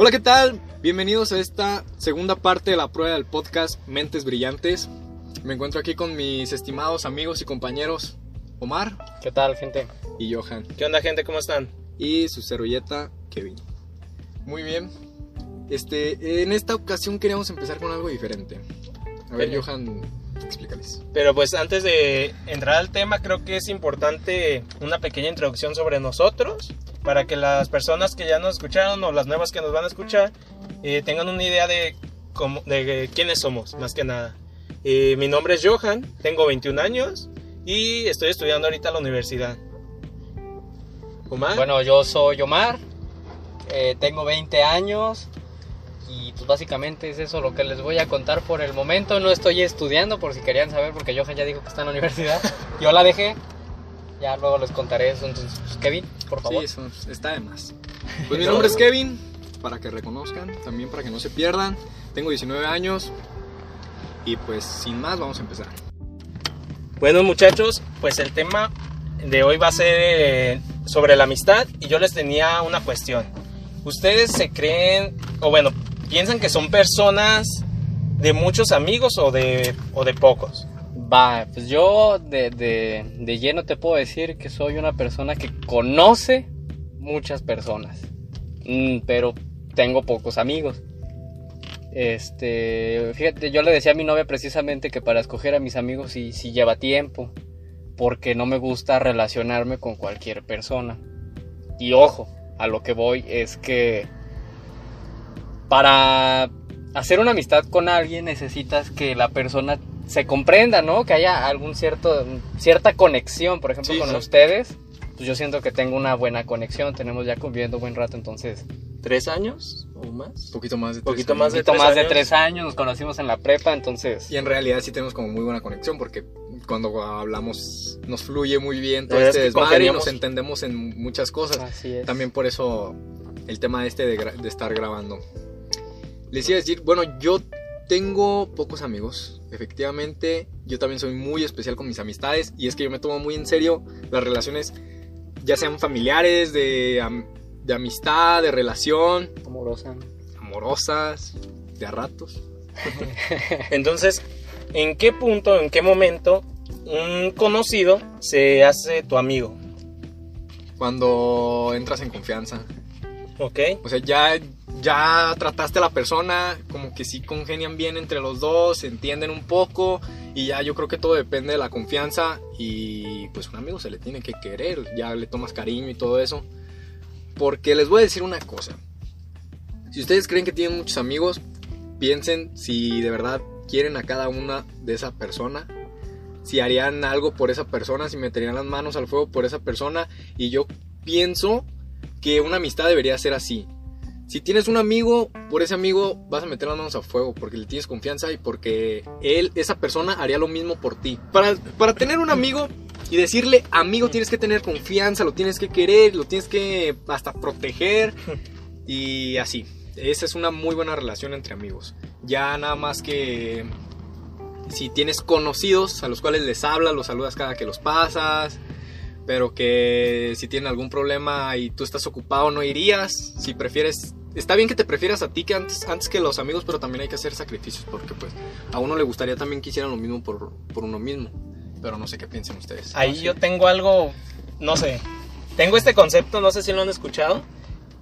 Hola, ¿qué tal? Bienvenidos a esta segunda parte de la prueba del podcast Mentes Brillantes. Me encuentro aquí con mis estimados amigos y compañeros Omar ¿Qué tal, gente? y Johan ¿Qué onda, gente? ¿Cómo están? y su servilleta Kevin. Muy bien. Este, en esta ocasión queríamos empezar con algo diferente. A ver. Johan, explícales. Pero pues antes de entrar al tema, creo que es importante una pequeña introducción sobre nosotros, para que las personas que ya nos escucharon o las nuevas que nos van a escuchar eh, tengan una idea de, cómo, de quiénes somos, más que nada. Eh, mi nombre es Johan, tengo 21 años y estoy estudiando ahorita en la universidad. Omar, Bueno, yo soy Omar, eh, tengo 20 años pues básicamente es eso lo que les voy a contar por el momento. No estoy estudiando por si querían saber porque Johan ya dijo que está en la universidad. Yo la dejé, ya luego les contaré eso. Entonces, pues, Kevin, por favor. Sí, eso está de más. Pues mi nombre es Kevin, para que reconozcan, también para que no se pierdan. Tengo 19 años y pues sin más vamos a empezar. Bueno muchachos, pues el tema de hoy va a ser eh, sobre la amistad y yo les tenía una cuestión. ¿Ustedes se creen, o bueno, piensan que son personas de muchos amigos o de, o de pocos? Va, pues yo de, de, de lleno te puedo decir que soy una persona que conoce muchas personas, Mm, pero tengo pocos amigos. Este, fíjate, yo le decía a mi novia precisamente que para escoger a mis amigos sí, sí lleva tiempo, porque no me gusta relacionarme con cualquier persona. Y ojo, a lo que voy es que para hacer una amistad con alguien necesitas que la persona se comprenda, ¿no? Que haya algún cierto cierta conexión, por ejemplo, Sí, con sí. ustedes. Pues yo siento que tengo una buena conexión, tenemos ya conviviendo buen rato, entonces, ¿Tres años o más? Un poquito más de Poquito tres más años. de un poquito tres más de años. tres años, nos conocimos en la prepa, entonces, Y en realidad sí tenemos como muy buena conexión porque cuando hablamos nos fluye muy bien todo este desmadre y nos entendemos en muchas cosas. así es. También por eso el tema este de, de estar grabando. Les iba a decir, bueno, yo tengo pocos amigos. Efectivamente, yo también soy muy especial con mis amistades y es que yo me tomo muy en serio las relaciones, ya sean familiares, de, am- de amistad, de relación, amorosa. amorosas, de a ratos. Entonces, ¿en qué punto, en qué momento un conocido se hace tu amigo? Cuando entras en confianza. ¿Ok? O sea, ya, ya trataste a la persona, como que sí congenian bien entre los dos, se entienden un poco y ya yo creo que todo depende de la confianza y pues un amigo se le tiene que querer, ya le tomas cariño y todo eso. Porque les voy a decir una cosa. Si ustedes creen que tienen muchos amigos, piensen si de verdad quieren a cada una de esa persona. Si harían algo por esa persona, si meterían las manos al fuego por esa persona. Y yo pienso que una amistad debería ser así. Si tienes un amigo, por ese amigo vas a meter las manos a fuego porque le tienes confianza y porque él, esa persona, haría lo mismo por ti. Para, para tener un amigo y decirle amigo tienes que tener confianza, lo tienes que querer, lo tienes que hasta proteger y así. Esa es una muy buena relación entre amigos. Ya nada más que si tienes conocidos a los cuales les hablas, los saludas cada que los pasas, pero que si tienen algún problema y tú estás ocupado no irías, si prefieres, está bien que te prefieras a ti que antes, antes que los amigos, pero también hay que hacer sacrificios porque pues a uno le gustaría también que hicieran lo mismo por, por uno mismo, pero no sé qué piensen ustedes. Ahí yo tengo algo, no sé, tengo este concepto, no sé si lo han escuchado,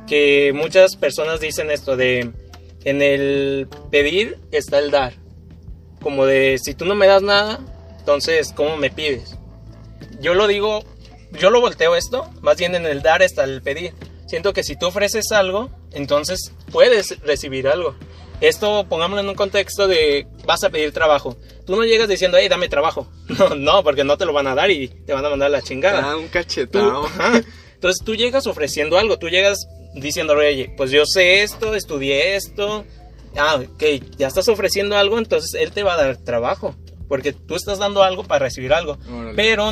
que muchas personas dicen esto de, en el pedir está el dar. Como de, si tú no me das nada, entonces, ¿cómo me pides? Yo lo digo, yo lo volteo esto, más bien en el dar está el pedir. Siento que si tú ofreces algo, entonces puedes recibir algo. Esto pongámoslo en un contexto de vas a pedir trabajo. Tú no llegas diciendo, hey, dame trabajo. No, no, porque no te lo van a dar y te van a mandar la chingada. Ah, un cachetado. Entonces tú llegas ofreciendo algo, tú llegas diciendo, oye, pues yo sé esto, estudié esto. Ah, ok, ya estás ofreciendo algo, entonces él te va a dar trabajo. Porque tú estás dando algo para recibir algo. Órale. Pero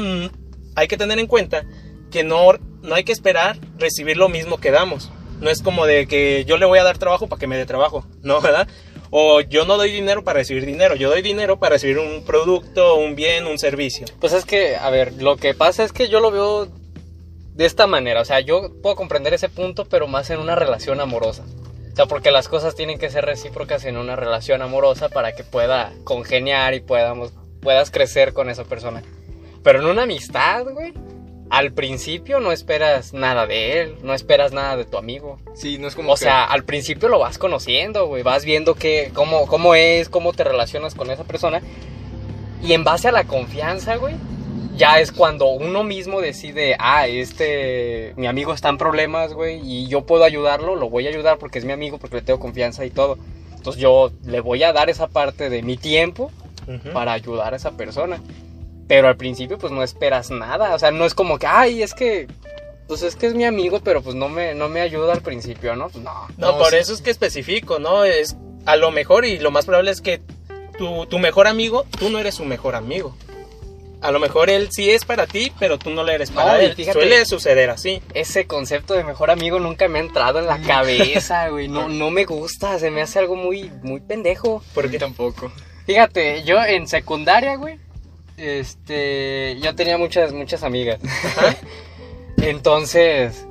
hay que tener en cuenta que no, no hay que esperar recibir lo mismo que damos. No es como de que yo le voy a dar trabajo para que me dé trabajo, ¿no? ¿Verdad? O yo no doy dinero para recibir dinero, yo doy dinero para recibir un producto, un bien, un servicio. Pues es que, a ver, lo que pasa es que yo lo veo de esta manera. O sea, yo puedo comprender ese punto, pero más en una relación amorosa. O sea, porque las cosas tienen que ser recíprocas en una relación amorosa para que pueda congeniar y podamos, puedas crecer con esa persona. Pero en una amistad, güey, al principio no esperas nada de él, no esperas nada de tu amigo. Sí, no es como O que- sea, al principio lo vas conociendo, güey, vas viendo que, cómo, cómo es, cómo te relacionas con esa persona. Y en base a la confianza, güey, ya es cuando uno mismo decide, ah, este, mi amigo está en problemas, güey, y yo puedo ayudarlo, lo voy a ayudar porque es mi amigo, porque le tengo confianza y todo. Entonces yo le voy a dar esa parte de mi tiempo para ayudar a esa persona. Pero al principio pues no esperas nada, o sea, no es como que, ay, es que, pues es que es mi amigo, pero pues no me, no me ayuda al principio, ¿no? Pues no. No, No, por sí. eso es que especifico, ¿no? Es a lo mejor y lo más probable es que tu, tu mejor amigo, tú no eres su mejor amigo. A lo mejor él sí es para ti, pero tú no le eres para No, él. fíjate- Suele suceder así. Ese concepto de mejor amigo nunca me ha entrado en la cabeza, güey. No, no me gusta, se me hace algo muy, muy pendejo. Porque tampoco. Fíjate, yo en secundaria, güey, este, yo tenía muchas, muchas amigas. Entonces,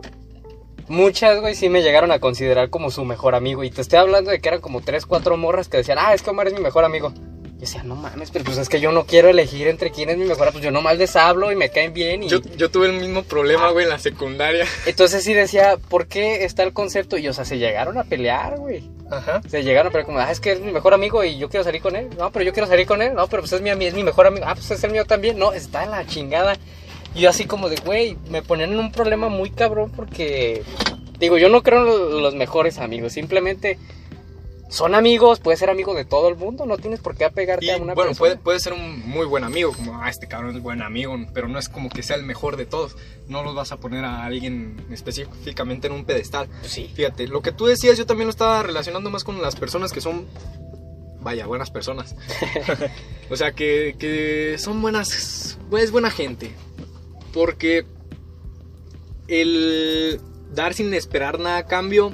muchas, güey, sí me llegaron a considerar como su mejor amigo. Y te estoy hablando de que eran como tres, cuatro morras que decían, ah, es que Omar es mi mejor amigo. Y decía, no mames, pero pues es que yo no quiero elegir entre quién es mi mejor, pues yo nomás les hablo y me caen bien. Y Yo, yo tuve el mismo problema, Ah. güey, en la secundaria. entonces sí decía, ¿por qué está el concepto? Y o sea, se llegaron a pelear, güey. Ajá. Se llegaron a pelear como, ah, es que es mi mejor amigo y yo quiero salir con él. No, pero yo quiero salir con él. No, pero pues es mi, es mi mejor amigo. Ah, pues es el mío también. No, está en la chingada. Y yo así como de, güey, me ponían en un problema muy cabrón porque, digo, yo no creo en lo- los mejores amigos. Simplemente son amigos, puedes ser amigo de todo el mundo. No tienes por qué apegarte Y a una bueno, persona. puede, puede ser un muy buen amigo, como, ah, este cabrón es buen amigo, pero no es como que sea el mejor de todos. No los vas a poner a alguien específicamente en un pedestal. Pues sí. Fíjate, lo que tú decías, yo también lo estaba relacionando más con las personas que son, vaya, buenas personas. o sea, que, que son buenas, es buena gente. Porque el dar sin esperar nada a cambio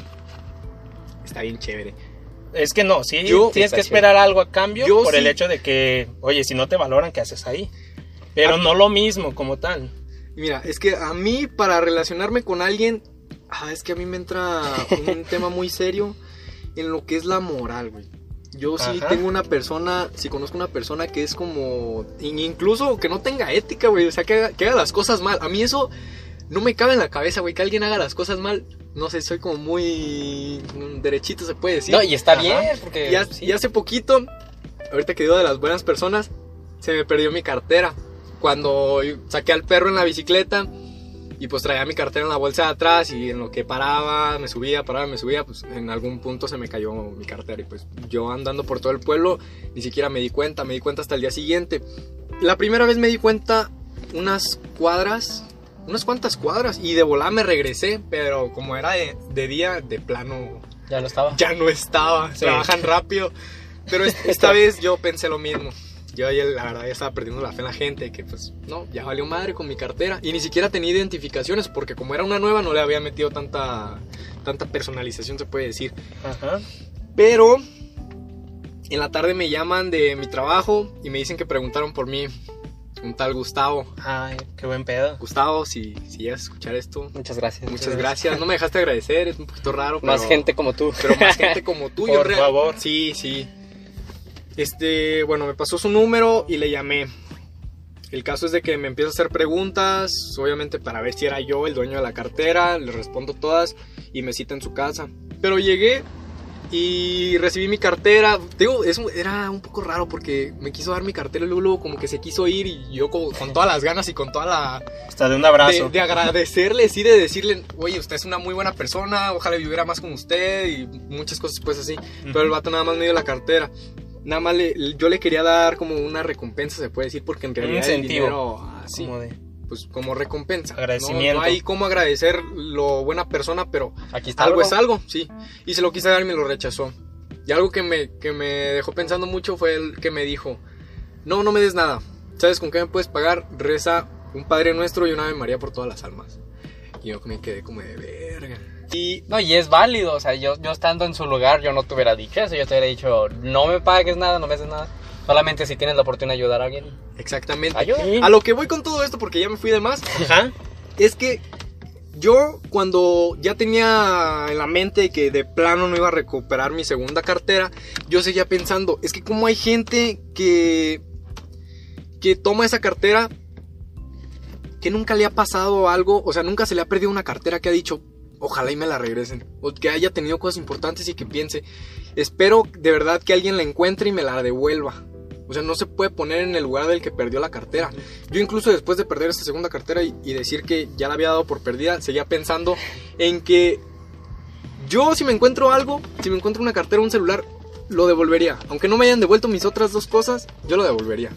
está bien chévere. Es que no, sí, Yo- tienes que esperar algo a cambio Yo por el sí. hecho de que, oye, si no te valoran, ¿qué haces ahí? Pero no lo mismo como tal. Mira, es que a mí para relacionarme con alguien, ah, es que a mí me entra un tema muy serio en lo que es la moral, güey. Yo sí Ajá. tengo una persona, si conozco una persona que es como, in- incluso que no tenga ética, güey, o sea, que haga, que haga las cosas mal. A mí eso no me cabe en la cabeza, güey, que alguien haga las cosas mal. No sé, soy como muy mm, derechito, se puede decir. No, y está Ajá. bien, porque... Y, ha- sí. y hace poquito, ahorita que digo de las buenas personas, se me perdió mi cartera. Cuando saqué al perro en la bicicleta y pues traía mi cartera en la bolsa de atrás y en lo que paraba, me subía, paraba, me subía, pues en algún punto se me cayó mi cartera y pues yo andando por todo el pueblo ni siquiera me di cuenta, me di cuenta hasta el día siguiente. La primera vez me di cuenta unas cuadras, unas cuantas cuadras y de volada me regresé, pero como era de, de día, de plano Ya no estaba. ya no estaba. Sí. Trabajan rápido. Pero es- esta vez yo pensé lo mismo. Yo la verdad ya estaba perdiendo la fe en la gente, que pues no, ya valió madre con mi cartera. Y ni siquiera tenía identificaciones, porque como era una nueva no le había metido tanta, tanta personalización, se puede decir. Ajá. Pero en la tarde me llaman de mi trabajo y me dicen que preguntaron por mí. Un tal Gustavo. Ay, qué buen pedo. Gustavo, si, si llegas a escuchar esto, Muchas gracias. muchas gracias. No me dejaste agradecer, es un poquito raro. Más gente como tú. pero más gente como tú. yo Por real- favor. Sí, sí. Este, bueno, me pasó su número y le llamé. El caso es de que me empieza a hacer preguntas, obviamente para ver si era yo el dueño de la cartera, le respondo todas y me cita en su casa. Pero llegué y recibí mi cartera. Te Digo, eso era un poco raro porque me quiso dar mi cartera y luego, luego como que se quiso ir y yo como- con todas las ganas y con toda la Hasta de un abrazo. de, de agradecerle, sí, de decirle, oye, usted es una muy buena persona, ojalá viviera más con usted y muchas cosas pues así. Pero el vato nada más me dio la cartera. Nada más le- yo le quería dar como una recompensa, se puede decir, porque en realidad el incentivo. dinero, así, Como de- pues como recompensa. ¿no? Agradecimiento. No, hay cómo agradecer lo buena persona, pero Aquí está algo es algo, sí. Y se lo quise dar y me lo rechazó. Y algo que me, que me dejó pensando mucho fue el que me dijo, no, no me des nada. ¿Sabes con qué me puedes pagar? Reza un Padre Nuestro y una Ave María por todas las almas. Y yo me quedé como de verga. Y No, y es válido, o sea, yo, yo estando en su lugar, yo no te hubiera dicho eso, yo te hubiera dicho, no me pagues nada, no me des nada, solamente si tienes la oportunidad de ayudar a alguien, exactamente. ayuda. A lo que voy con todo esto, porque ya me fui de más, Ajá. es que yo cuando ya tenía en la mente que de plano no iba a recuperar mi segunda cartera, yo seguía pensando, es que como hay gente que que toma esa cartera que nunca le ha pasado algo, o sea, nunca se le ha perdido una cartera que ha dicho, ojalá y me la regresen, o que haya tenido cosas importantes y que piense, espero de verdad que alguien la encuentre y me la devuelva. O sea, no se puede poner en el lugar del que perdió la cartera. Yo incluso después de perder esta segunda cartera y, decir que ya la había dado por perdida, seguía pensando en que yo si me encuentro algo, si me encuentro una cartera un celular, lo devolvería. Aunque no me hayan devuelto mis otras dos cosas, yo lo devolvería.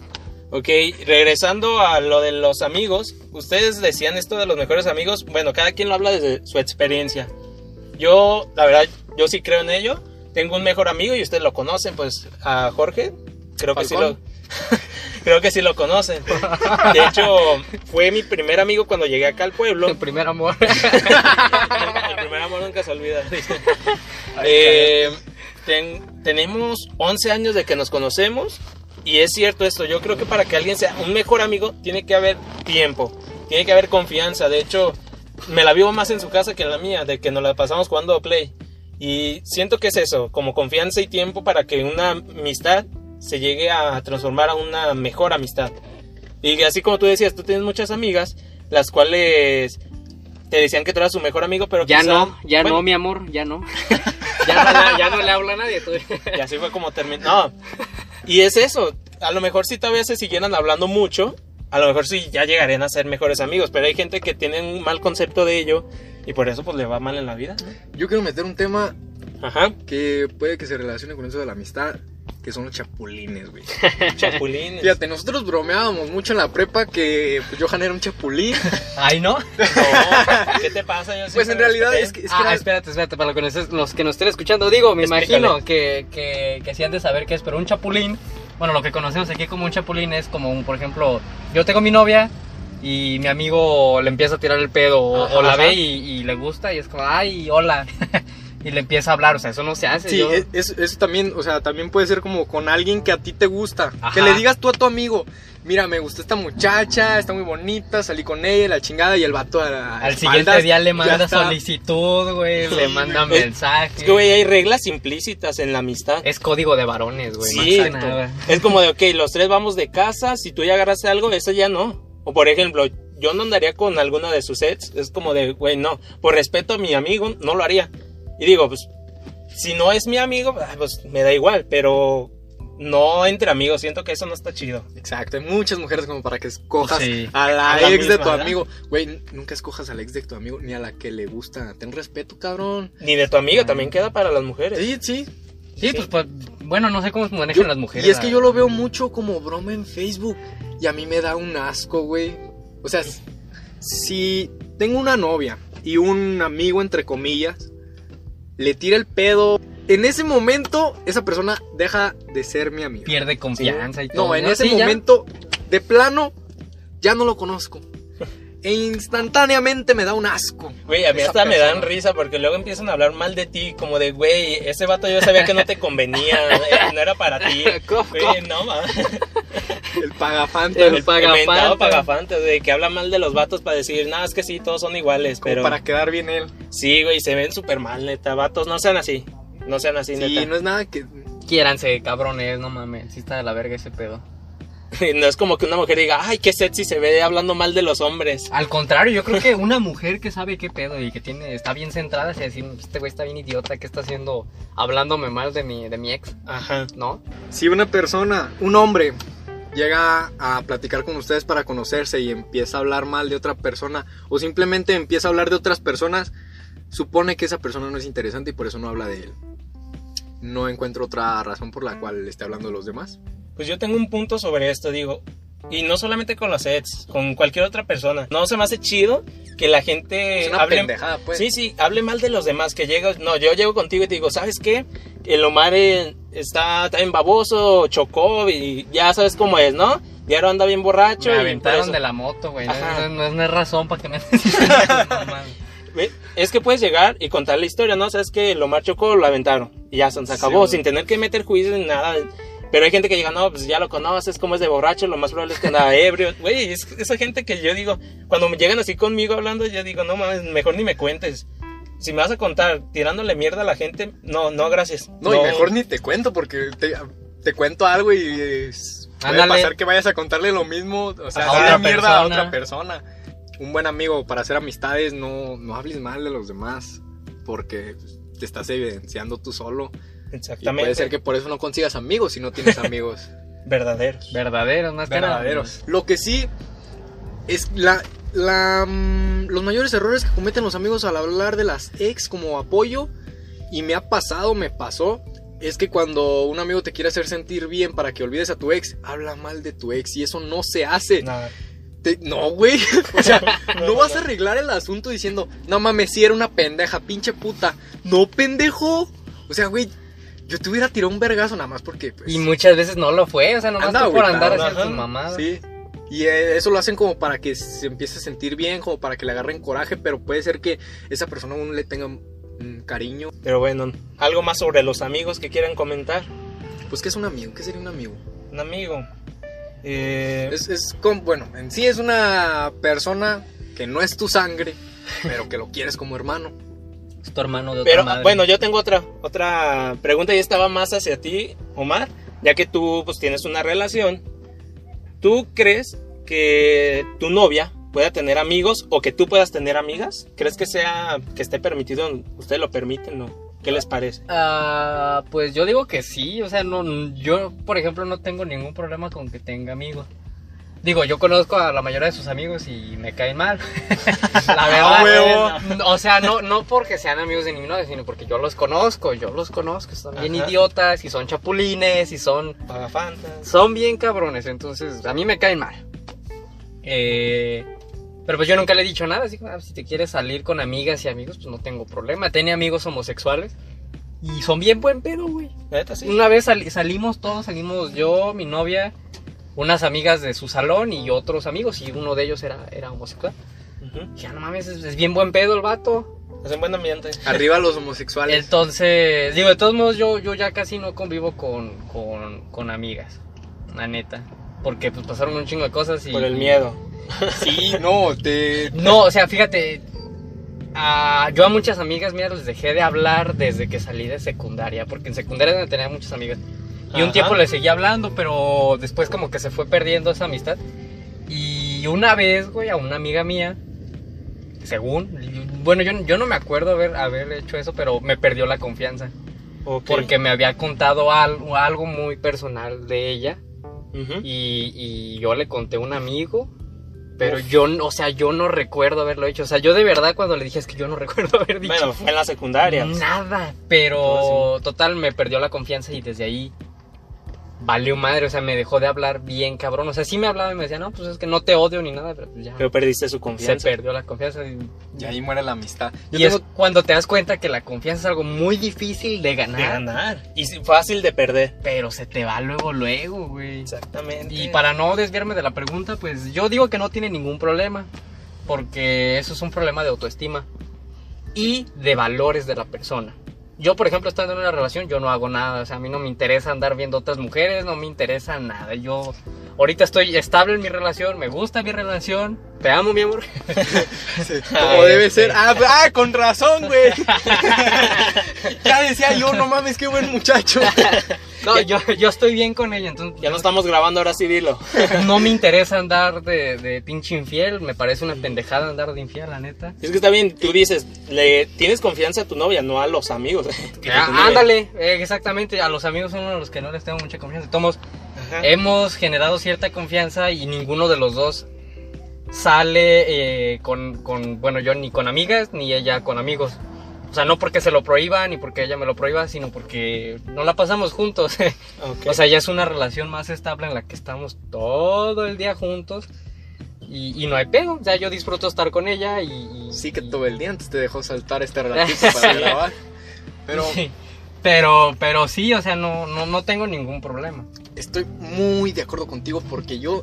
Ok, regresando a lo de los amigos, ustedes decían esto de los mejores amigos, bueno, cada quien lo habla desde su experiencia. Yo, la verdad, yo sí creo en ello. Tengo un mejor amigo y ustedes lo conocen, pues a Jorge, creo que sí lo creo que sí lo conocen. De hecho, fue mi primer amigo cuando llegué acá al pueblo. El primer amor. El primer amor nunca se olvida. Eh, ten- tenemos 11 años de que nos conocemos y es cierto esto, yo creo que para que alguien sea un mejor amigo tiene que haber tiempo, tiene que haber confianza. De hecho, me la vivo más en su casa que en la mía, de que nos la pasamos jugando play. Y siento que es eso, como confianza y tiempo para que una amistad se llegue a transformar a una mejor amistad. Y así como tú decías, tú tienes muchas amigas, las cuales te decían que tú eras su mejor amigo, pero Ya quizá- no, ya bueno, no, mi amor, ya no. ya, no le- ya no le habla a nadie. Tú. Y así fue como terminó. No. Y es eso. A lo mejor si todavía se siguieran hablando mucho, a lo mejor sí ya llegarían a ser mejores amigos. Pero hay gente que tiene un mal concepto de ello y por eso pues le va mal en la vida. ¿no? Yo quiero meter un tema Ajá. que puede que se relacione con eso de la amistad, que son los chapulines, güey. Chapulín. Fíjate, nosotros bromeábamos mucho en la prepa que pues, Johan era un chapulín. Ay, ¿no? No, ¿Qué te pasa? Yo Pues en realidad es que, es que ah, era- espérate, espérate, para los que nos, los que nos estén escuchando, digo, me Explícale. imagino que, que, que sí han de saber qué es, pero un chapulín, bueno, lo que conocemos aquí como un chapulín es como, un, por ejemplo, yo tengo mi novia y mi amigo le empieza a tirar el pedo o, Ajá, o la ajá. ve y, y le gusta y es como, ay, hola, y le empieza a hablar, o sea, eso no se hace. Sí, yo- es- eso también, o sea, también puede ser como con alguien que a ti te gusta. Ajá. Que le digas tú a tu amigo, mira, me gusta esta muchacha, está muy bonita, salí con ella, la chingada, y el vato a, a Al espaldas siguiente día le manda solicitud, güey, Sí, le manda güey. mensaje. Es que, güey, hay reglas implícitas en la amistad. Es código de varones, güey. Sí, nada. Es como de, ok, los tres vamos de casa, si tú ya agarraste algo, eso ya no. O por ejemplo, yo no andaría con alguna de sus sets, es como de, güey, no, por respeto a mi amigo, no lo haría. Y digo, pues, si no es mi amigo, ah, pues me da igual, pero no entre amigos, siento que eso no está chido. Exacto, hay muchas mujeres como para que escojas Sí. a la A la ex de tu ¿verdad? amigo. Güey, nunca escojas a la ex de tu amigo ni a la que le gusta. Ten respeto, cabrón. Ni de tu amiga, también queda para las mujeres. Sí, sí. Sí, pues, pues, bueno, no sé cómo se manejan Yo- las mujeres. y es que yo lo veo mucho como broma en Facebook. Y a mí me da un asco, güey. O sea, si tengo una novia y un amigo, entre comillas, le tira el pedo. En ese momento, esa persona deja de ser mi amiga. Pierde confianza y todo. No, en ese Sí, ya. momento, de plano, ya no lo conozco. E instantáneamente me da un asco. Güey, a mí hasta me dan persona. risa porque luego empiezan a hablar mal de ti, como de, güey, ese vato yo sabía que no te convenía, eh, no era para ti. Güey, no, ma. El pagafanta. El El pagafanta. inventado pagafanta, de que habla mal de los vatos para decir, nada, es que sí, todos son iguales, como pero para quedar bien él. sí, güey, se ven súper mal, neta, vatos, no sean así, no sean así, Sí, neta. no es nada que. Quiéranse, cabrones, no mames. Sí está de la verga ese pedo. No es como que una mujer diga, ay, qué sexy se ve hablando mal de los hombres. Al contrario, yo creo que una mujer que sabe qué pedo y que tiene está bien centrada, se decir, este güey está bien idiota, ¿qué está haciendo? Hablándome mal de mi, de mi ex, Ajá. ¿no? Si una persona, un hombre, llega a platicar con ustedes para conocerse y empieza a hablar mal de otra persona o simplemente empieza a hablar de otras personas, supone que esa persona no es interesante y por eso no habla de él. No encuentro otra razón por la cual esté hablando de los demás. Pues yo tengo un punto sobre esto, digo. Y no solamente con los sets, con cualquier otra persona. No se me hace chido que la gente Es una hable. pendejada, pues. Sí, sí, hable mal de los demás. Que llega. No, yo llego contigo y te digo, ¿sabes qué? El Omar eh, está también baboso, chocó y ya sabes cómo es, ¿no? Diario anda bien borracho. Me y aventaron eso- de la moto, güey. No, no- no es razón para que me Es que puedes llegar y contar la historia, ¿no? Sabes que el Omar chocó, lo aventaron. Y ya se acabó, Sí, sin tener que meter juicio ni nada. Pero hay gente que diga, no, pues ya lo conoces, como es de borracho, lo más probable es que anda ebrio. Güey, es esa gente que yo digo, cuando me llegan así conmigo hablando, yo digo, no mames, mejor ni me cuentes. Si me vas a contar tirándole mierda a la gente, no, no, gracias. No, y mejor ni te cuento porque te, te cuento algo y es- puede Ándale. pasar que vayas a contarle lo mismo, o sea, A otra mierda a persona. otra persona. Un buen amigo para hacer amistades, no, no hables mal de los demás porque te estás evidenciando tú solo. Y Exactamente. puede ser que por eso no consigas amigos si no tienes amigos Verdaderos. Verdaderos, más que nada. verdaderos. Lo que sí es la, la, mm, los mayores errores que cometen los amigos al hablar de las ex como apoyo, y me ha pasado, me pasó, es que cuando un amigo te quiere hacer sentir bien para que olvides a tu ex, habla mal de tu ex y eso no se hace. Nada. Te- no, güey. O sea, no, no, vas a arreglar el asunto diciendo, no mames, si era una pendeja, pinche puta. No, pendejo. O sea, güey, yo te hubiera tirado un vergazo nada más porque... pues, Y muchas veces no lo fue, o sea, nomás Anda tú por andar haciendo tus mamadas. Sí. Y eh, eso lo hacen como para que se empiece a sentir bien, como para que le agarren coraje, pero puede ser que esa persona aún le tenga mm, cariño. Pero bueno, algo más sobre los amigos que quieran comentar. Pues, ¿qué es un amigo? ¿Qué sería un amigo? Un amigo. Eh, Es, es como, bueno, en sí es una persona que no es tu sangre, pero que lo quieres como hermano. Es tu hermano de otra Pero madre. bueno, yo tengo otra otra pregunta y estaba más hacia ti, Omar, ya que tú pues tienes una relación. ¿Tú crees que tu novia pueda tener amigos o que tú puedas tener amigas? ¿Crees que sea que esté permitido? ¿Ustedes lo permiten no? ¿Qué les parece? Ah, pues yo digo que sí, o sea, no, yo por ejemplo no tengo ningún problema con que tenga amigos. Digo, yo conozco a la mayoría de sus amigos y me caen mal. la verdad. Ah, huevo. O sea, no, no porque sean amigos de mi novia, sino porque yo los conozco, yo los conozco, son bien Ajá. idiotas y son chapulines y son Pagafantas. son bien cabrones, entonces a mí me caen mal. Eh, pero pues yo nunca le he dicho nada, así que ah, si te quieres salir con amigas y amigos, pues no tengo problema. Tiene amigos homosexuales y son bien buen pedo, güey. Neta, sí. Una vez sali- salimos todos, salimos yo, mi novia, unas amigas de su salón y otros amigos y uno de ellos era, era homosexual. Ujú. Ya no mames, es, es bien buen pedo el vato. Es un buen ambiente. Arriba los homosexuales. Entonces, digo, de todos modos yo, yo ya casi no convivo con, con, con amigas, la neta. Porque pues pasaron un chingo de cosas y... Por el miedo. Sí, no, te... No, o sea, fíjate, a- yo a muchas amigas mías les dejé de hablar desde que salí de secundaria, porque en secundaria donde tenía muchas amigas. Y un tiempo les seguía hablando, pero después como que se fue perdiendo esa amistad. Y una vez, güey, a una amiga mía, según, bueno, yo, yo no me acuerdo haber, haber hecho eso, pero me perdió la confianza. Ok. Porque me había contado algo, algo muy personal de ella. Ujú. Y, y yo le conté a un amigo, pero yo, o sea, yo no recuerdo haberlo hecho. O sea, yo de verdad cuando le dije es que yo no recuerdo haber dicho Bueno, fue en la secundaria. nada. Pero total, me perdió la confianza y desde ahí valió madre. O sea, me dejó de hablar bien cabrón. O sea, sí me hablaba y me decía, no, pues es que no te odio ni nada, pero pues ya Pero perdiste su se confianza. perdió la confianza. Y, Y ahí muere la amistad. Yo y es tengo- cuando te das cuenta que la confianza es algo muy difícil de ganar, De ganar. Y fácil de perder. pero se te va luego, luego, güey. Exactamente. Y para no desviarme de la pregunta, pues yo digo que no tiene ningún problema, porque eso es un problema de autoestima y de valores de la persona. Yo, por ejemplo, estando en una relación, yo no hago nada, o sea, a mí no me interesa andar viendo otras mujeres, no me interesa nada. Yo ahorita estoy estable en mi relación, me gusta mi relación, te amo, mi amor. Sí, como debe ser. Ah, ah, con razón, güey. ya decía yo, no mames, qué buen muchacho. No, yo, yo estoy bien con ella, entonces Ya no estamos grabando, ahora sí dilo. no me interesa andar de, de pinche infiel, me parece una pendejada andar de infiel, la neta. Es que está bien, tú dices, le tienes confianza a tu novia, no a los amigos. Ah, novia- ándale, eh, exactamente. A los amigos son uno de los que no les tengo mucha confianza. Tomos, hemos generado cierta confianza y ninguno de los dos sale eh, con, con, bueno, yo ni con amigas ni ella con amigos. O sea, no porque se lo prohíba ni porque ella me lo prohíba, sino porque no la pasamos juntos. O sea, ya es una relación más estable en la que estamos todo el día juntos y, y no hay pedo. O sea, yo disfruto estar con ella y... y- Sí, que todo el día antes te dejó saltar este ratito para grabar. Pero Sí. Pero, pero sí, o sea, no, no, no tengo ningún problema. estoy muy de acuerdo contigo porque yo.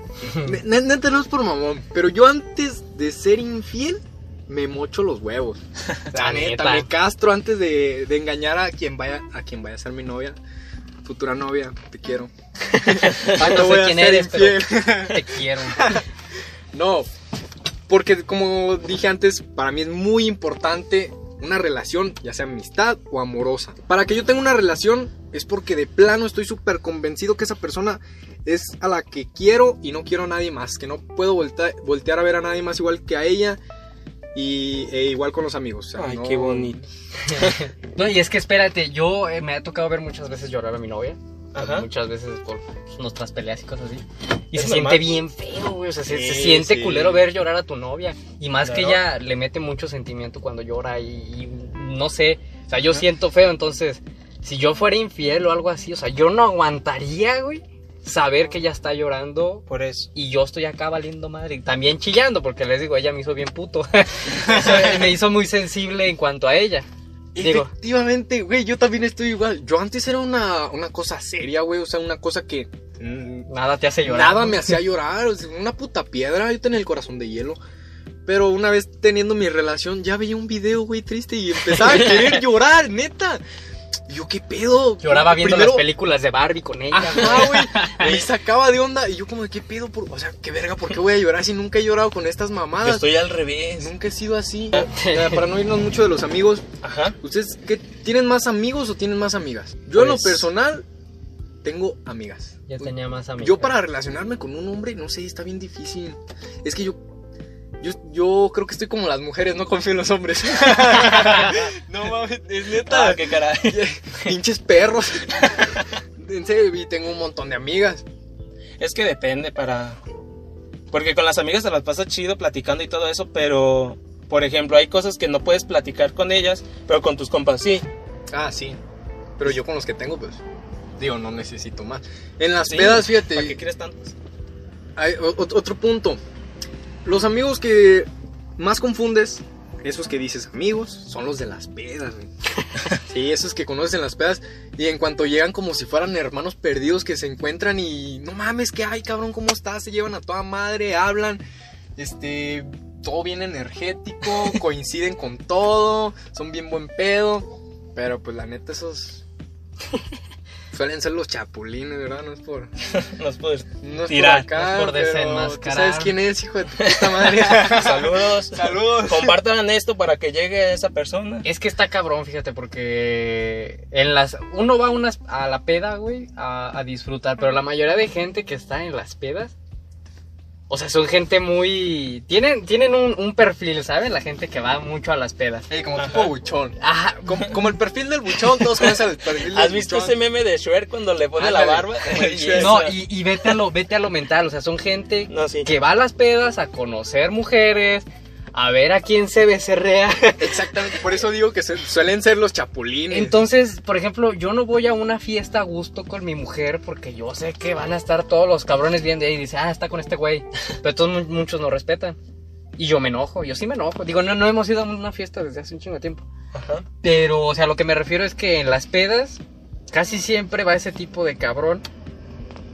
ne- ne- Neta, no es por mamón, pero yo antes de ser infiel. Me mocho los huevos. La neta, me castro antes de, de engañar a quien vaya a quien vaya a ser mi novia. futura novia, te quiero. Ay, no sé quién eres, pero te quiero. No, porque como dije antes, para mí es muy importante una relación, ya sea amistad o amorosa. Para que yo tenga una relación es porque de plano estoy súper convencido que esa persona es a la que quiero y no quiero a nadie más, que no puedo volta- voltear a ver a nadie más igual que a ella y e igual con los amigos. o sea, Ay, no- qué bonito. No, y es que espérate, yo eh, me ha tocado ver muchas veces llorar a mi novia. Ajá. Muchas veces por nuestras peleas y cosas así. Y Es se normal. siente bien feo, güey. O sea, se, siente sí. culero ver llorar a tu novia. Y más que ella le mete mucho sentimiento cuando llora y, y no sé. O sea, yo siento feo, entonces, si yo fuera infiel o algo así, o sea, yo no aguantaría, güey, saber que ella está llorando Por eso. y yo estoy acá valiendo madre. También chillando, porque les digo, ella me hizo bien puto. Me hizo muy sensible en cuanto a ella. Digo, Efectivamente, güey, yo también estoy igual. Yo antes era una, una cosa seria, güey, o sea, una cosa que mm, nada te hace llorar. nada me hacía llorar, o sea, una puta piedra, yo tenía el corazón de hielo. Pero una vez teniendo mi relación, ya veía un video, güey, triste y empezaba a querer llorar, neta. Y yo, ¿qué pedo? Lloraba viendo Primero- las películas de Barbie con ella. güey. Ajá, güey. Me sacaba de onda. Y yo, como, de, ¿qué pedo? Por... O sea, ¿qué verga? ¿Por qué voy a llorar si nunca he llorado con estas Yo mamadas? estoy al revés. Nunca he sido así. Ya, para no irnos mucho de los amigos, Ajá. ¿Ustedes qué, tienen más amigos o tienen más amigas? Yo en lo Pues- personal tengo amigas. Ya tenía más amigos. Yo para relacionarme con un hombre, no sé, está bien difícil. Es que yo yo, yo creo que estoy como las mujeres, no confío en los hombres. no mames, es neta. Ah, qué caray. Pinches perros. En serio, y tengo un montón de amigas. Es que depende para... Porque con las amigas te las pasas chido platicando y todo eso, pero... Por ejemplo, hay cosas que no puedes platicar con ellas, pero con tus compas sí. Ah, sí. Pero yo con los que tengo, pues. Digo, no necesito más. En las Sí, pedas, fíjate. ¿Para qué quieres tantos? Hay otro punto. Los amigos que más confundes, esos que dices amigos, son los de las pedas, güey. Sí, esos que conoces en las pedas y en cuanto llegan como si fueran hermanos perdidos que se encuentran y no mames, ¿qué hay, cabrón? ¿Cómo estás? Se llevan a toda madre, hablan, este, todo bien energético, coinciden con todo, son bien buen pedo, pero pues la neta esos suelen ser los chapulines, ¿verdad? No es por Nos puedes no es Tirar, por acá, no es por pero desenmascarar. ¿tú sabes quién es, hijo de tu puta madre? Saludos. Saludos. Compartan esto para que llegue a esa persona. Es que está cabrón, fíjate, porque en las uno va a, unas, a la peda, güey, a, a disfrutar, pero la mayoría de gente que está en las pedas, o sea, son gente muy... Tienen, tienen un, un perfil, ¿saben? La gente que va mucho a las pedas. Ey, como Ajá. tipo buchón. Ajá, Como, como el perfil del buchón, todos conocen el perfil del ¿Has visto buchón. ese meme de Shrek cuando le pone la barba? Y. No, y, y vete, a lo, vete a lo mental, o sea, son gente No, sí. que va a las pedas a conocer mujeres, a ver a quién se becerrea. Exactamente, por eso digo que se- suelen ser los chapulines. Entonces, por ejemplo, yo no voy a una fiesta a gusto con mi mujer porque yo sé que van a estar todos los cabrones viendo ahí y dice, ah, está con este güey. Pero todos mu- muchos no respetan. Y yo me enojo, yo sí me enojo. Digo, no, no hemos ido a una fiesta desde hace un chingo de tiempo. Ajá. Pero, o sea, lo que me refiero es que en las pedas casi siempre va ese tipo de cabrón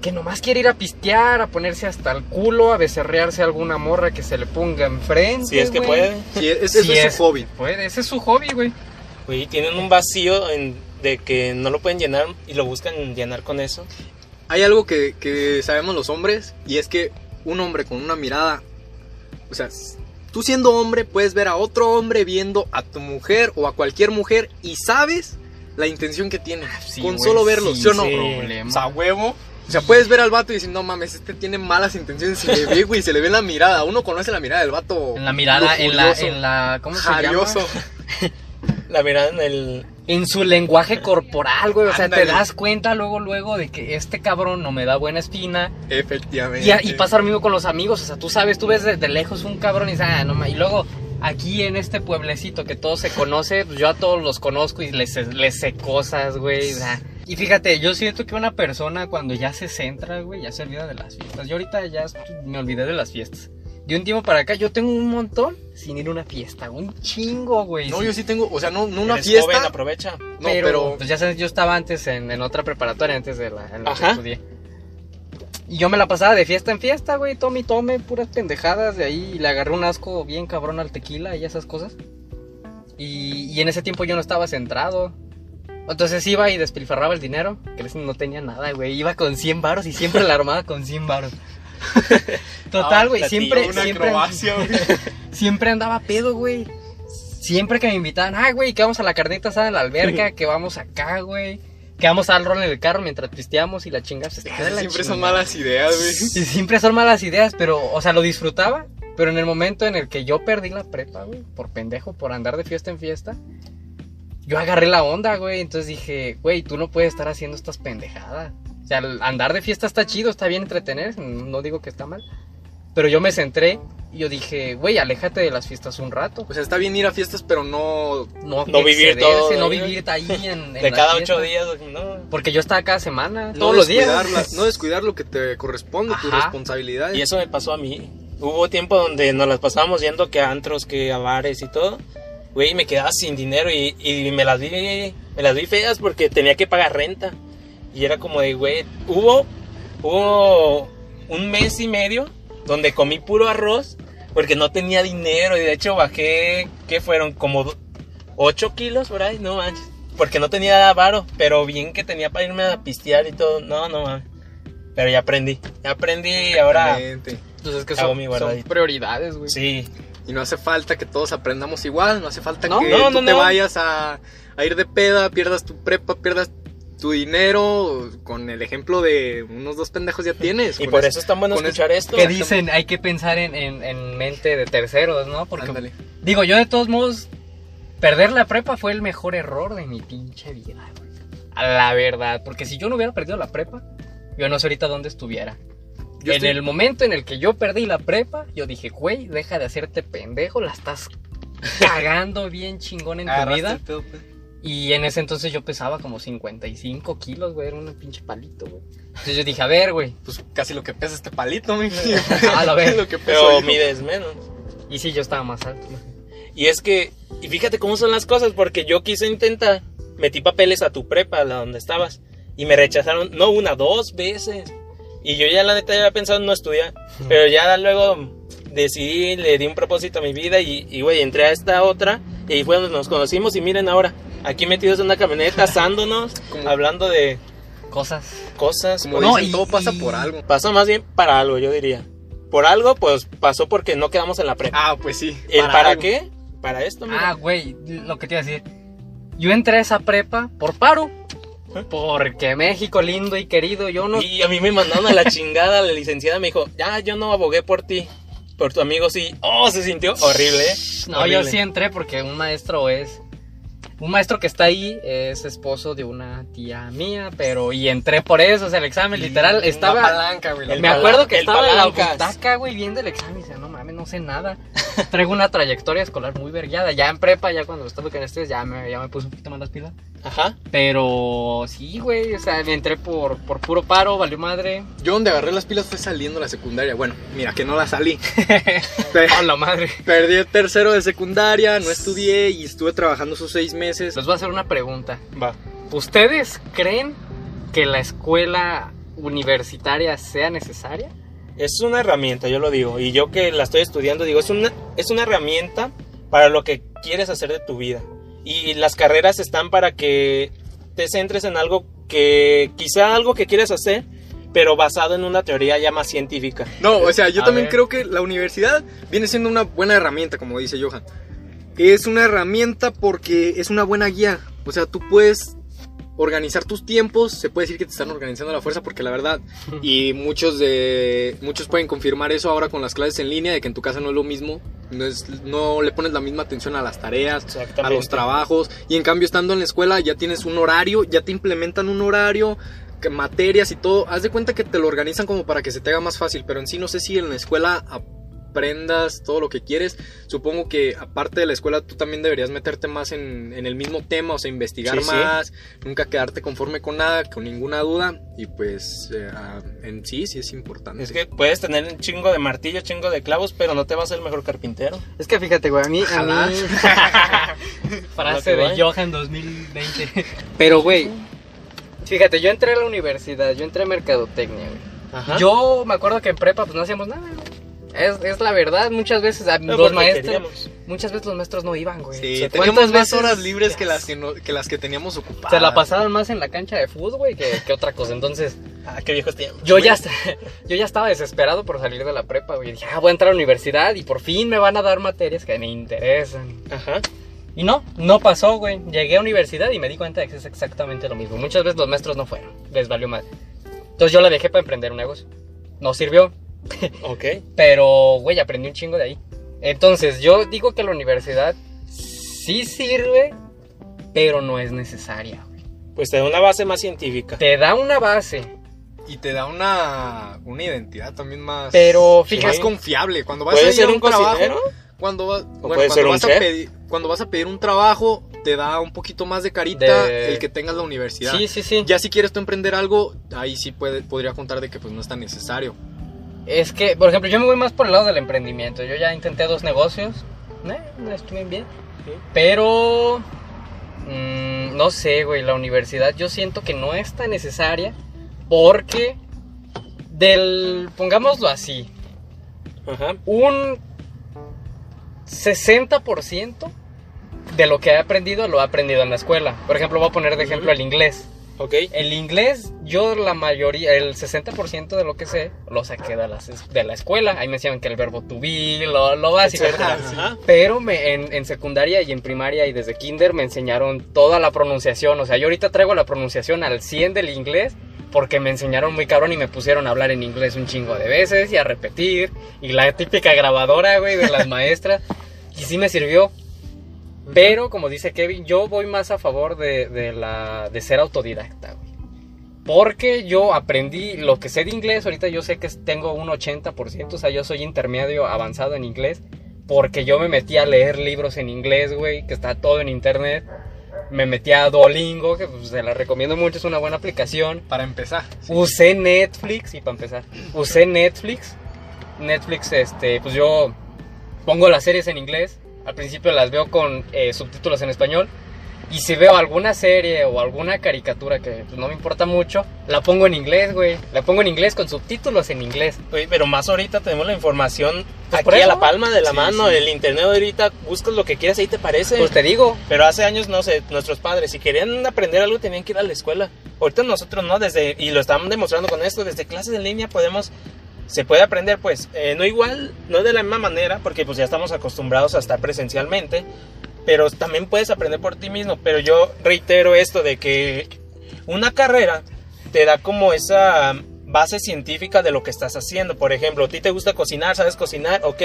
que nomás quiere ir a pistear, a ponerse hasta el culo, a becerrearse a alguna morra que se le ponga enfrente. Si es que güey. puede. Sí, es, Si eso es, es. su hobby. Puede, ese es su hobby, güey. Oye, tienen un vacío en- de que no lo pueden llenar y lo buscan llenar con eso. Hay algo que, que sabemos los hombres y es que un hombre con una mirada, o sea, tú siendo hombre puedes ver a otro hombre viendo a tu mujer o a cualquier mujer y sabes la intención que tiene Sí, con güey, solo verlo, ¿sí o no? problema. O sea, huevo. O sea, puedes ver al vato y decir, no mames, este tiene malas intenciones. Se le ve, güey, se le ve en la mirada. Uno conoce la mirada del vato. En la mirada, en la, en la, ¿cómo se jarioso. llama? La mirada en el... En su lenguaje corporal, güey. O sea, te das cuenta luego, luego de que este cabrón no me da buena espina. Efectivamente. Y, a- y pasa lo mismo con los amigos. O sea, tú sabes, tú ves desde lejos un cabrón y dices, ah, no ma-". Y luego, aquí en este pueblecito que todos se conoce, pues yo a todos los conozco y les, les sé cosas, güey. o sea. Y fíjate, yo siento que una persona cuando ya se centra, güey, ya se olvida de las fiestas. Yo ahorita ya me olvidé de las fiestas. De un tiempo para acá, yo tengo un montón sin ir a una fiesta. Un chingo, güey. No, sí. yo sí tengo, o sea, no, no una Eres fiesta. joven, aprovecha. no, pero, pero, pues ya sabes, yo estaba antes en, en otra preparatoria, antes de la, en la que Ajá. estudié. Y yo me la pasaba de fiesta en fiesta, güey, tome y tome, puras pendejadas de ahí. Y le agarré un asco bien cabrón al tequila y esas cosas. Y, y en ese tiempo yo no estaba centrado. Entonces iba y despilfarraba el dinero, que no tenía nada, güey. Iba con 100 varos y siempre la armaba con 100 varos. Total, güey, Ah, siempre, siempre, acrobacia, güey. siempre andaba pedo, güey. Siempre que me invitaban, ah, güey, que vamos a la carnita asada en la alberca, que vamos acá, güey. Que vamos al rol en el carro mientras pisteamos y la la Siempre son malas ideas, güey. Y siempre son malas ideas, pero, o sea, lo disfrutaba. Pero en el momento en el que yo perdí la prepa, güey, por pendejo, por andar de fiesta en fiesta, yo agarré la onda, güey. Entonces dije, güey, tú no puedes estar haciendo estas pendejadas. O sea, andar de fiesta está chido, está bien entretener, no digo que está mal. Pero yo me centré y yo dije, güey, aléjate de las fiestas un rato. O sea, está bien ir a fiestas, pero no. No, No vivir todo, no vivir ahí en, en De cada fiesta. ocho días, no. Porque yo estaba cada semana, no todos los días. descuidar la- no descuidar lo que te corresponde, tu Ajá. responsabilidad. Y eso me pasó a mí. Hubo tiempo donde nos las pasábamos yendo que a antros, que a bares y todo. Güey, me quedaba sin dinero y, y me las vi, me las vi feas porque tenía que pagar renta. Y era como de, güey, hubo, hubo un mes y medio donde comí puro arroz porque no tenía dinero y de hecho bajé, ¿qué fueron? Como 8 kilos por ahí, no manches. Porque no tenía varo, pero bien que tenía para irme a pistear y todo. No, no mames. Pero ya aprendí, ya aprendí y ahora... Entonces es que Hago son, son prioridades, güey. Sí, Y no hace falta que todos aprendamos igual, no hace falta No, que no, tú no, te vayas a, a ir de peda, pierdas tu prepa, pierdas tu dinero. Con el ejemplo de unos dos pendejos ya tienes. y por eso es tan bueno escuchar esto. que dicen hay que pensar en, en- en mente de terceros, ¿no? Porque Ándale. digo, yo de todos modos, perder la prepa fue el mejor error de mi pinche vida, güey. La verdad, porque si yo no hubiera perdido la prepa, yo no sé ahorita dónde estuviera. Yo en estoy- el momento en el que yo perdí la prepa, yo dije, güey, deja de hacerte pendejo, la estás cagando bien chingón en tu vida. el pedo, pues. Y en ese entonces yo pesaba como 55 kilos, güey, era un pinche palito, güey. Entonces yo dije, a ver, güey. Pues casi lo que pesa este palito, mi A la vez. lo que peso Pero yo. mides menos. Y sí, yo estaba más alto. Y es que, y fíjate cómo son las cosas, porque yo quise intentar, metí papeles a tu prepa, a la donde estabas, y me rechazaron, no una, dos veces. Y yo ya la neta ya había pensado en no estudiar, pero ya luego decidí, le di un propósito a mi vida y, güey, entré a esta otra, y ahí fue donde nos conocimos, y miren ahora, aquí metidos en una camioneta, asándonos, hablando de Cosas. cosas. Como No, dicen, y- todo pasa por algo. Pasó más bien para algo, yo diría. Por algo, pues pasó porque no quedamos en la prepa. Ah, pues sí. ¿El para, algo. qué? Para esto, mira. Ah, güey, lo que te iba a decir. Yo entré a esa prepa por paro. Porque México lindo y querido, yo no. Y a mí me mandaron a la chingada, la licenciada me dijo, ya, yo no abogué por ti, por tu amigo sí. Oh, se sintió horrible, ¿eh? No, Horrible. yo sí entré porque un maestro es. Un maestro que está ahí es esposo de una tía mía, pero. Y entré por eso, o sea, el examen literal estaba. palanca, güey. Me acuerdo que estaba en la palancas. butaca, güey, viendo el examen y decía, no mames, no sé nada. Traigo una trayectoria escolar muy vergueada. Ya en prepa, ya cuando estaba en estudios, ya me, ya me puse un poquito más las pilas. Ajá. Pero sí, güey, o sea, me entré por, por puro paro, valió madre. Yo donde agarré las pilas fue saliendo la secundaria. Bueno, mira que no la salí. Pe- ¡A la madre! Perdí el tercero de secundaria, no estudié y estuve trabajando esos seis meses. Les voy a hacer una pregunta. Va. ¿Ustedes creen que la escuela universitaria sea necesaria? Es una herramienta, yo lo digo. Y yo que la estoy estudiando, digo, es una, es una herramienta para lo que quieres hacer de tu vida. Y las carreras están para que te centres en algo que, quizá algo que quieres hacer, pero basado en una teoría ya más científica. No, o sea, yo A también ver. creo que la universidad viene siendo una buena herramienta, como dice Johan. Es una herramienta porque es una buena guía. O sea, tú puedes organizar tus tiempos, se puede decir que te están organizando a la fuerza porque la verdad y muchos de muchos pueden confirmar eso ahora con las clases en línea de que en tu casa no es lo mismo, no es no le pones la misma atención a las tareas, a los trabajos y en cambio estando en la escuela ya tienes un horario, ya te implementan un horario, que- materias y todo, haz de cuenta que te lo organizan como para que se te haga más fácil, pero en sí no sé si en la escuela aprendas todo lo que quieres, supongo que aparte de la escuela tú también deberías meterte más en, en el mismo tema, o sea, investigar Sí, sí. más, nunca quedarte conforme con nada, con ninguna duda y pues eh, ah, en sí sí es importante. Es que puedes tener un chingo de martillo, chingo de clavos, pero no te vas a ser el mejor carpintero. Es que fíjate, güey, a mí... A mí... Frase de voy. Johan 2020. Pero, güey, fíjate, yo entré a la universidad, yo entré a mercadotecnia, güey. Ajá. Yo me acuerdo que en prepa pues no hacíamos nada, güey. Es, es la verdad, muchas veces a No, los maestros... queríamos. muchas veces los maestros no iban, güey. Sí, ¿Cuántas teníamos más veces horas libres que las que, no- que las que teníamos ocupadas. Se la pasaban más en la cancha de fútbol, güey, que, que otra cosa. Entonces, Ah, qué viejos tiempos. yo ya, yo ya estaba desesperado por salir de la prepa, güey. Dije, ah, voy a entrar a la universidad y por fin me van a dar materias que me interesan. Ajá. Y no, no pasó, güey. Llegué a universidad y me di cuenta de que es exactamente lo mismo. Muchas veces los maestros no fueron, les valió mal. Entonces yo la dejé para emprender un negocio. No sirvió, Ok. pero, güey, aprendí un chingo de ahí. Entonces, yo digo que la universidad sí sirve, pero no es necesaria. güey. Pues te da una base más científica. Te da una base, Y te da una, una identidad también más, pero fíjate, más confiable. Cuando vas a ¿Puedes ir a ser un, un trabajo, cuando, vas, bueno, puedes cuando, ser un vas a pedir, cuando vas a pedir un trabajo, te da un poquito más de carita De- el que tengas la universidad. sí, sí, sí. Ya si quieres tú emprender algo, ahí sí puede, podría contar de que pues no es tan necesario. Es que, por ejemplo, yo me voy más por el lado del emprendimiento. Yo ya intenté dos negocios, eh, no estuvieron bien. Sí. Pero, mm, no sé, güey, la universidad yo siento que no es tan necesaria porque del, pongámoslo así, Ajá. un 60% de lo que he aprendido lo he aprendido en la escuela. Por ejemplo, voy a poner de ejemplo el inglés. Ok. El inglés, yo la mayoría, el 60% de lo que sé, lo saqué de, las, de la escuela. Ahí me decían que el verbo to be, lo, lo básico. Ajá. Pero me, en, en secundaria y en primaria y desde kinder me enseñaron toda la pronunciación. O sea, yo ahorita traigo la pronunciación al 100 del inglés porque me enseñaron muy cabrón y me pusieron a hablar en inglés un chingo de veces y a repetir. Y la típica grabadora, güey, de las maestras. Y sí me sirvió. Pero, como dice Kevin, yo voy más a favor de, de la, de ser autodidacta, güey. Porque yo aprendí lo que sé de inglés, ahorita yo sé que tengo un 80%, o sea, yo soy intermedio avanzado en inglés, porque yo me metí a leer libros en inglés, güey, que está todo en internet. Me metí a Duolingo, que pues, se la recomiendo mucho, es una buena aplicación. Para empezar. Usé Netflix, y para empezar, usé Netflix. Netflix, este, pues yo pongo las series en inglés. Al principio las veo con eh, subtítulos en español. Y si veo alguna serie o alguna caricatura que pues, no me importa mucho, la pongo en inglés, güey. La pongo en inglés con subtítulos en inglés. Oye, pero más ahorita tenemos la información Pues aquí a la palma de la Sí, mano. sí. El internet ahorita buscas lo que quieras ahí te parece. Pues te digo, Pero hace años, no sé, nuestros padres, si querían aprender algo, tenían que ir a la escuela. Ahorita nosotros no, desde, y lo estamos demostrando con esto, desde clases en línea podemos, se puede aprender, pues, eh, no igual, no de la misma manera, porque pues ya estamos acostumbrados a estar presencialmente, pero también puedes aprender por ti mismo. Pero yo reitero esto de que una carrera te da como esa base científica de lo que estás haciendo. Por ejemplo, a ti te gusta cocinar, sabes cocinar, ok,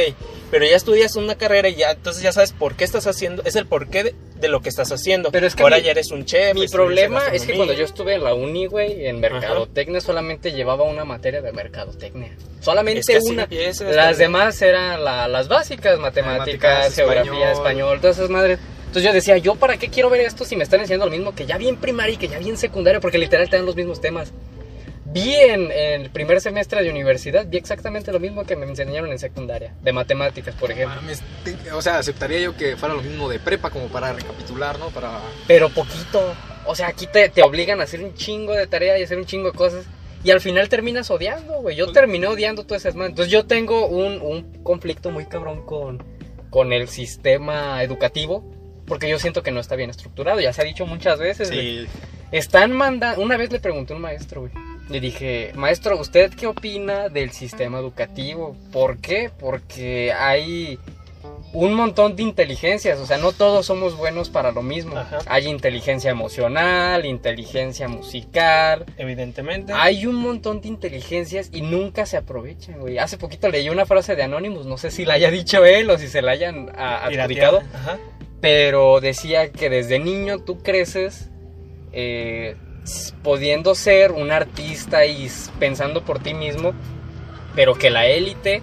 pero ya estudias una carrera y ya entonces ya sabes por qué estás haciendo, es el porqué de, de lo que estás haciendo. Pero es que ahora mi- ya eres un chef. mi problema es que cuando yo estuve en la uni, güey, en mercadotecnia, solamente llevaba una materia de mercadotecnia. Solamente Es que una. empiezas Las también. demás eran la- las básicas, matemáticas, Matemáticas, geografía, español. español, todas esas madres. Entonces yo decía, ¿yo para qué quiero ver esto si me están enseñando lo mismo que ya vi en primaria y que ya vi en secundaria? Porque literal te dan los mismos temas. Vi en, en el primer semestre de universidad, vi exactamente lo mismo que me enseñaron en secundaria, de matemáticas, por ejemplo. Mames, te- o sea, aceptaría yo que fuera lo mismo de prepa como para recapitular, ¿no? Para... Pero poquito. O sea, aquí te, te obligan a hacer un chingo de tarea y hacer un chingo de cosas. Y al final terminas odiando, güey. Yo terminé odiando todas esas madres. Entonces yo tengo un, un conflicto muy cabrón con, con el sistema educativo. Porque yo siento que no está bien estructurado. Ya se ha dicho muchas veces. Sí, Están mandando. Una vez le pregunté a un maestro, güey. Le dije, maestro, ¿usted qué opina del sistema educativo? ¿Por qué? Porque hay un montón de inteligencias. O sea, no todos somos buenos para lo mismo. Ajá. Hay inteligencia emocional, inteligencia musical. Evidentemente. Hay un montón de inteligencias y nunca se aprovechan, güey. Hace poquito leí una frase de Anonymous, no sé si la haya dicho él o si se la hayan ah, adjudicado Ajá. pero decía que desde niño tú creces eh, pudiendo ser un artista y pensando por ti mismo, pero que la élite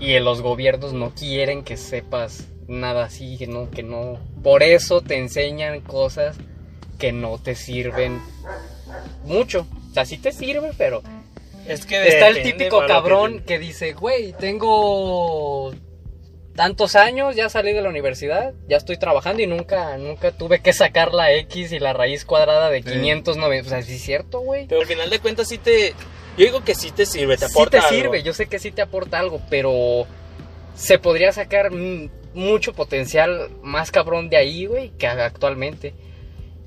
y los gobiernos no quieren que sepas nada así, que no, que no. Por eso te enseñan cosas que no te sirven mucho. O sea, sí te sirve, pero Es que Está el típico que cabrón te- que dice, güey, tengo tantos años, ya salí de la universidad, ya estoy trabajando y nunca, nunca tuve que sacar la X y la raíz cuadrada de Sí. 590. O sea, sí es cierto, güey. Pero al final de cuentas sí te... Yo digo que sí te sirve, te Sí aporta te algo. sirve, yo sé que sí te aporta algo, pero se podría sacar mucho potencial más cabrón de ahí, güey, que actualmente.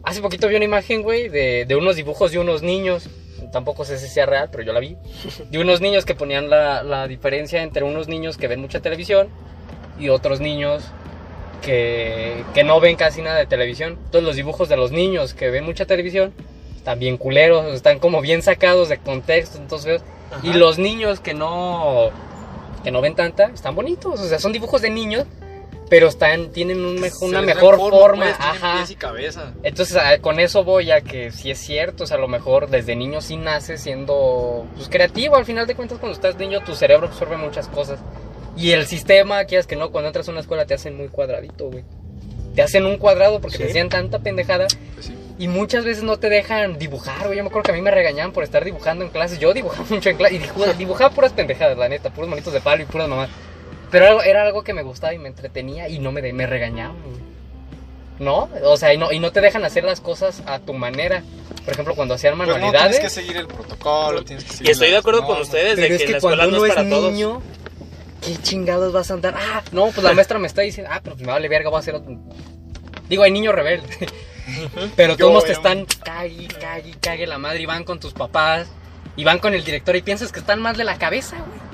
Hace poquito vi una imagen, güey, de, de unos dibujos de unos niños. Tampoco sé si sea real, pero yo la vi. De unos niños que ponían la, la diferencia entre unos niños que ven mucha televisión y otros niños que, que no ven casi nada de televisión. Entonces los dibujos de los niños que ven mucha televisión están bien culeros, están como bien sacados de contexto, entonces... Y los niños que no que no ven tanta están bonitos, o sea, son dibujos de niños, pero están tienen un mejo- una mejor forma, pues, tienen ajá. pies y cabeza. Entonces con eso voy a que si es cierto, o sea, a lo mejor desde niño sí naces siendo pues, creativo, al final de cuentas cuando estás niño tu cerebro absorbe muchas cosas. Y el sistema, quieras que no, cuando entras a una escuela te hacen muy cuadradito, güey. Te hacen un cuadrado porque te hacían tanta pendejada Pues sí. y muchas veces no te dejan dibujar, güey. Yo me acuerdo que a mí me regañaban por estar dibujando en clases. Yo dibujaba mucho en clase y dibuja- dibujaba puras pendejadas, la neta, puros monitos de palo y puras mamás. Pero era algo que me gustaba y me entretenía y no me, de- me regañaban, güey. ¿No? O sea, y no, y no te dejan hacer las cosas a tu manera. Por ejemplo, cuando hacían Pues no, manualidades. tienes que seguir el protocolo, tienes que seguir Y estoy de las acuerdo con ustedes de Pero que, es que la escuela no es es para todos. ¿Qué chingados vas a andar? Ah, no, pues la maestra me está diciendo, ah, pero me vale verga, voy a hacer otro. Digo, hay niños rebeldes. pero Yo, todos te están cague, cague, cague la madre y van con tus papás y van con el director y piensas que están mal de la cabeza, güey.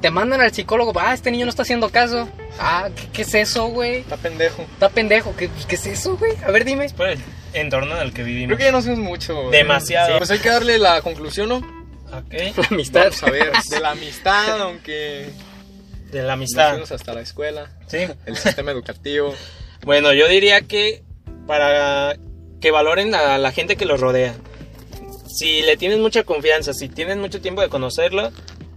Te mandan al psicólogo, ah, este niño no está haciendo caso. Ah, ¿qué, qué es eso, güey? Está pendejo. Está pendejo, ¿qué, pues, ¿qué es eso, güey? A ver, dime. Por el entorno en el que vivimos. Creo que ya no hacemos mucho. güey. Demasiado. Sí, pues hay que darle la conclusión, ¿no? Ok. La amistad. Vamos a ver, de la amistad, aunque De la amistad. hasta la escuela, Sí. el sistema educativo. Bueno, yo diría que para que valoren a la gente que los rodea. Si le tienes mucha confianza, si tienes mucho tiempo de conocerlo,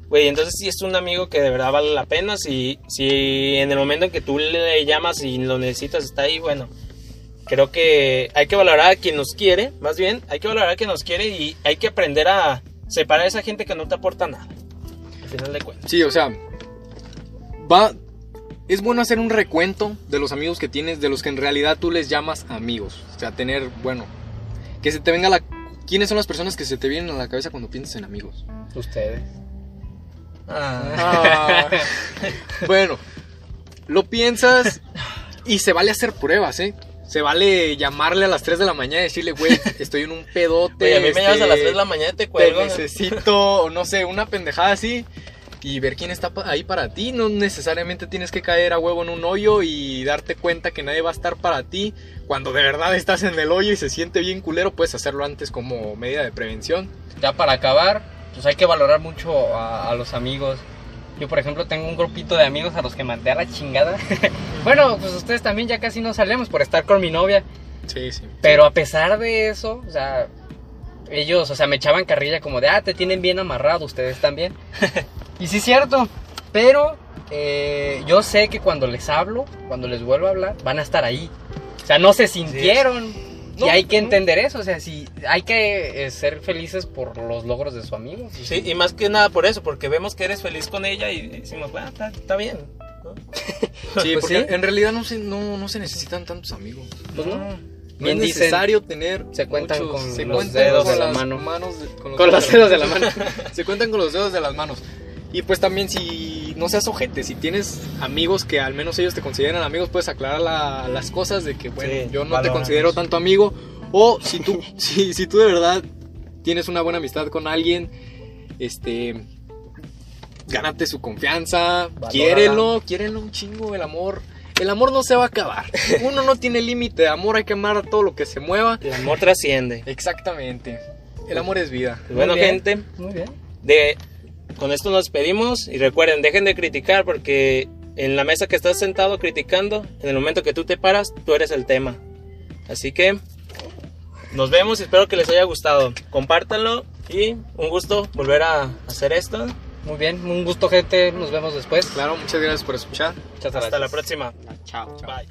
güey, entonces sí es un amigo que de verdad vale la pena. Si, si en el momento en que tú le llamas y lo necesitas está ahí, bueno, creo que hay que valorar a quien nos quiere, más bien, hay que valorar a quien nos quiere y hay que aprender a separar a esa gente que no te aporta nada. Al final de cuentas. Sí, o sea, va. Es bueno hacer un recuento de los amigos que tienes, de los que en realidad tú les llamas amigos. O sea, tener, bueno, que se te venga la. ¿Quiénes son las personas que se te vienen a la cabeza cuando piensas en amigos? Ustedes. Ah, bueno, lo piensas y se vale hacer pruebas, ¿eh? Se vale llamarle a las 3 de la mañana y decirle, güey, estoy en un pedote. Oye, a mí me llamas a las este, 3 de la mañana y te te cuelgo. necesito, o no sé, una pendejada así. Y ver quién está ahí para ti. No necesariamente tienes que caer a huevo en un hoyo y darte cuenta que nadie va a estar para ti. Cuando de verdad estás en el hoyo y se siente bien culero, puedes hacerlo antes como medida de prevención. ya para acabar, pues hay que valorar mucho a, a los amigos. Yo, por ejemplo, tengo un grupito de amigos a los que mandé a la chingada. bueno, pues ustedes también ya casi no salimos por estar con mi novia. Sí, sí. Pero a pesar de eso, o sea, ellos, o sea, me echaban carrilla como de, ah, te tienen bien amarrado, ustedes también. y sí es cierto, pero eh, yo sé que cuando les hablo, cuando les vuelvo a hablar, van a estar ahí. O sea, no se sintieron. No, y hay que entender eso, o sea, si hay que eh, ser felices por los logros de su amigo. Sí, y más que nada por eso, porque vemos que eres feliz con ella y decimos, bueno, está, está bien. ¿no? Sí, Pues porque sí. en realidad no se, no, no se necesitan tantos amigos. Pues no. No es dicen, necesario tener. se cuentan muchos- con se los cuentan dedos con de la las mano. manos de- con los Con los dedos de la mano. se cuentan con los dedos de las manos. Y pues también si no seas ojete, si tienes amigos que al menos ellos te consideran amigos, puedes aclarar la- las cosas de que, bueno, Sí, yo no te considero tanto amigo. O si tú, si, si tú de verdad tienes una buena amistad con alguien, este, gánate su confianza, Valórala. quiérelo, quiérelo un chingo, el amor. El amor no se va a acabar. Uno no tiene límite de amor, hay que amar a todo lo que se mueva. El amor trasciende. Exactamente. El amor es vida. Pues bueno, Muy bien. gente, Muy bien. de, con esto nos pedimos y recuerden, dejen de criticar porque en la mesa que estás sentado criticando, en el momento que tú te paras, tú eres el tema. Así que nos vemos, espero que les haya gustado. Compártanlo y un gusto volver a hacer esto. Muy bien, un gusto gente, nos vemos después. Claro, muchas gracias por escuchar. Hasta la próxima. Chao. Bye.